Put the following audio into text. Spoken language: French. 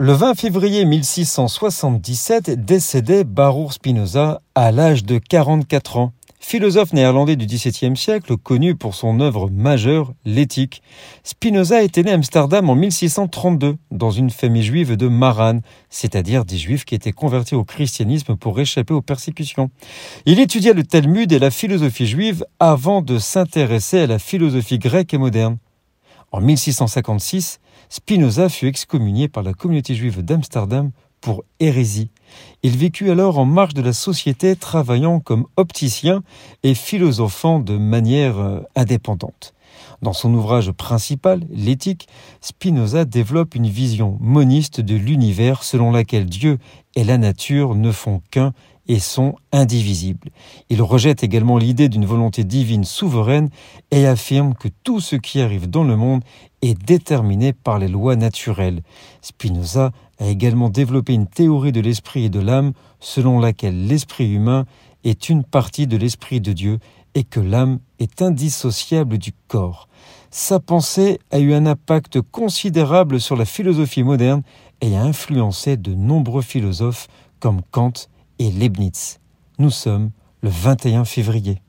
Le 20 février 1677 décédait Baruch Spinoza à l'âge de 44 ans. Philosophe néerlandais du XVIIe siècle, connu pour son œuvre majeure, l'éthique, Spinoza était né à Amsterdam en 1632 dans une famille juive de Maran, c'est-à-dire des juifs qui étaient convertis au christianisme pour échapper aux persécutions. Il étudia le Talmud et la philosophie juive avant de s'intéresser à la philosophie grecque et moderne. En 1656, Spinoza fut excommunié par la communauté juive d'Amsterdam pour hérésie. Il vécut alors en marge de la société, travaillant comme opticien et philosophant de manière euh, indépendante. Dans son ouvrage principal, L'éthique, Spinoza développe une vision moniste de l'univers selon laquelle Dieu et la nature ne font qu'un et sont indivisibles. Il rejette également l'idée d'une volonté divine souveraine et affirme que tout ce qui arrive dans le monde est déterminé par les lois naturelles. Spinoza a également développé une théorie de l'esprit et de l'âme selon laquelle l'esprit humain est une partie de l'esprit de Dieu et que l'âme est indissociable du corps. Sa pensée a eu un impact considérable sur la philosophie moderne et a influencé de nombreux philosophes comme Kant et Leibniz. Nous sommes le 21 février.